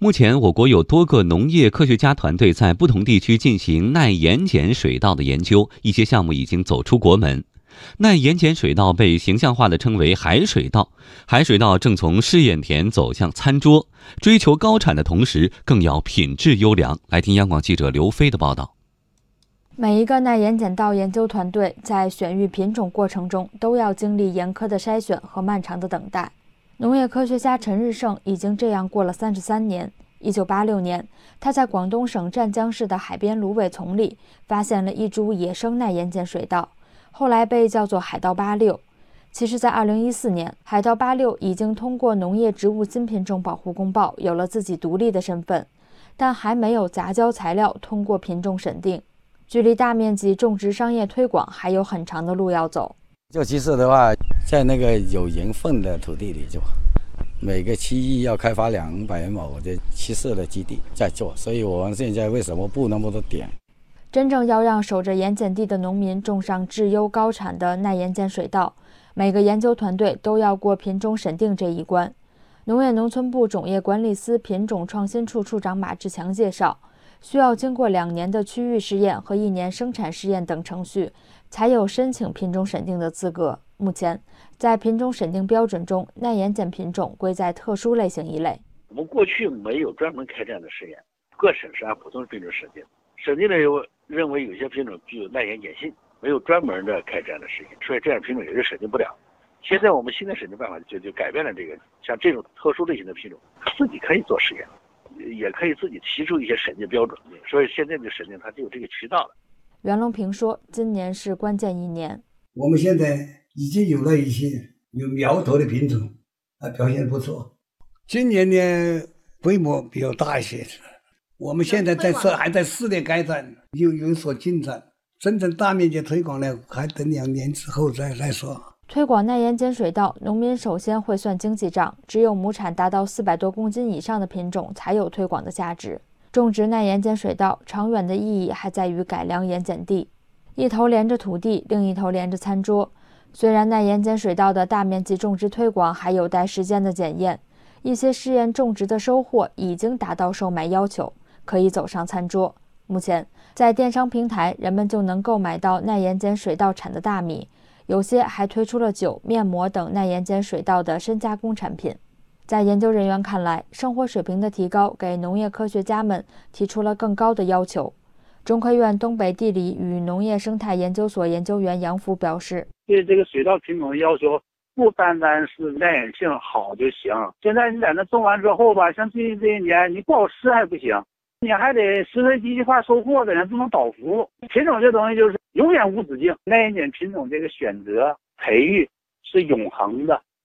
目前，我国有多个农业科学家团队在不同地区进行耐盐碱水稻的研究，一些项目已经走出国门。耐盐碱水稻被形象化的称为海水稻，海水稻正从试验田走向餐桌，追求高产的同时，更要品质优良。来听央广记者刘飞的报道。每一个耐盐碱稻研究团队在选育品种过程中，都要经历严苛的筛选和漫长的等待。农业科学家陈日胜已经这样过了三十三年。一九八六年，他在广东省湛江市的海边芦苇丛里发现了一株野生耐盐碱水稻，后来被叫做海稻八六。其实，在二零一四年，海稻八六已经通过农业植物新品种保护公报有了自己独立的身份，但还没有杂交材料通过品种审定，距离大面积种植商业推广还有很长的路要走。就其次的话，在那个有盐分的土地里做，每个区域要开发两百亩的七色的基地在做，所以我们现在为什么布那么多点？真正要让守着盐碱地的农民种上质优高产的耐盐碱水稻，每个研究团队都要过品种审定这一关。农业农村部种业管理司品种创新处处长马志强介绍。需要经过两年的区域试验和一年生产试验等程序，才有申请品种审定的资格。目前，在品种审定标准中，耐盐碱品种归在特殊类型一类。我们过去没有专门开这样的试验，各省是按普通品种审定。审定的时候认为有些品种具有耐盐碱性，没有专门的开这样的试验，所以这样品种也就审定不了。现在我们新的审定办法就就改变了这个，像这种特殊类型的品种，自己可以做实验。也可以自己提出一些审定标准，所以现在的审定它就有这个渠道了。袁隆平说：“今年是关键一年，我们现在已经有了一些有苗头的品种，啊，表现不错。今年呢，规模比较大一些。我们现在在试，还在试验阶段，又有所进展。真正大面积推广呢，还等两年之后再再说。”推广耐盐碱水稻，农民首先会算经济账，只有亩产达到四百多公斤以上的品种才有推广的价值。种植耐盐碱水稻，长远的意义还在于改良盐碱地，一头连着土地，另一头连着餐桌。虽然耐盐碱水稻的大面积种植推广还有待时间的检验，一些试验种植的收获已经达到售卖要求，可以走上餐桌。目前，在电商平台，人们就能购买到耐盐碱水稻产的大米。有些还推出了酒、面膜等耐盐碱水稻的深加工产品。在研究人员看来，生活水平的提高给农业科学家们提出了更高的要求。中科院东北地理与农业生态研究所研究员杨福表示：“对这个水稻品种的要求，不单单是耐盐性好就行。现在你在那种完之后吧，像最近这些年，你不好吃还不行，你还得实时机械化收获的，人不能倒伏。品种这东西就是。”永远无止境，耐盐碱品种这个选择培育是永恒的。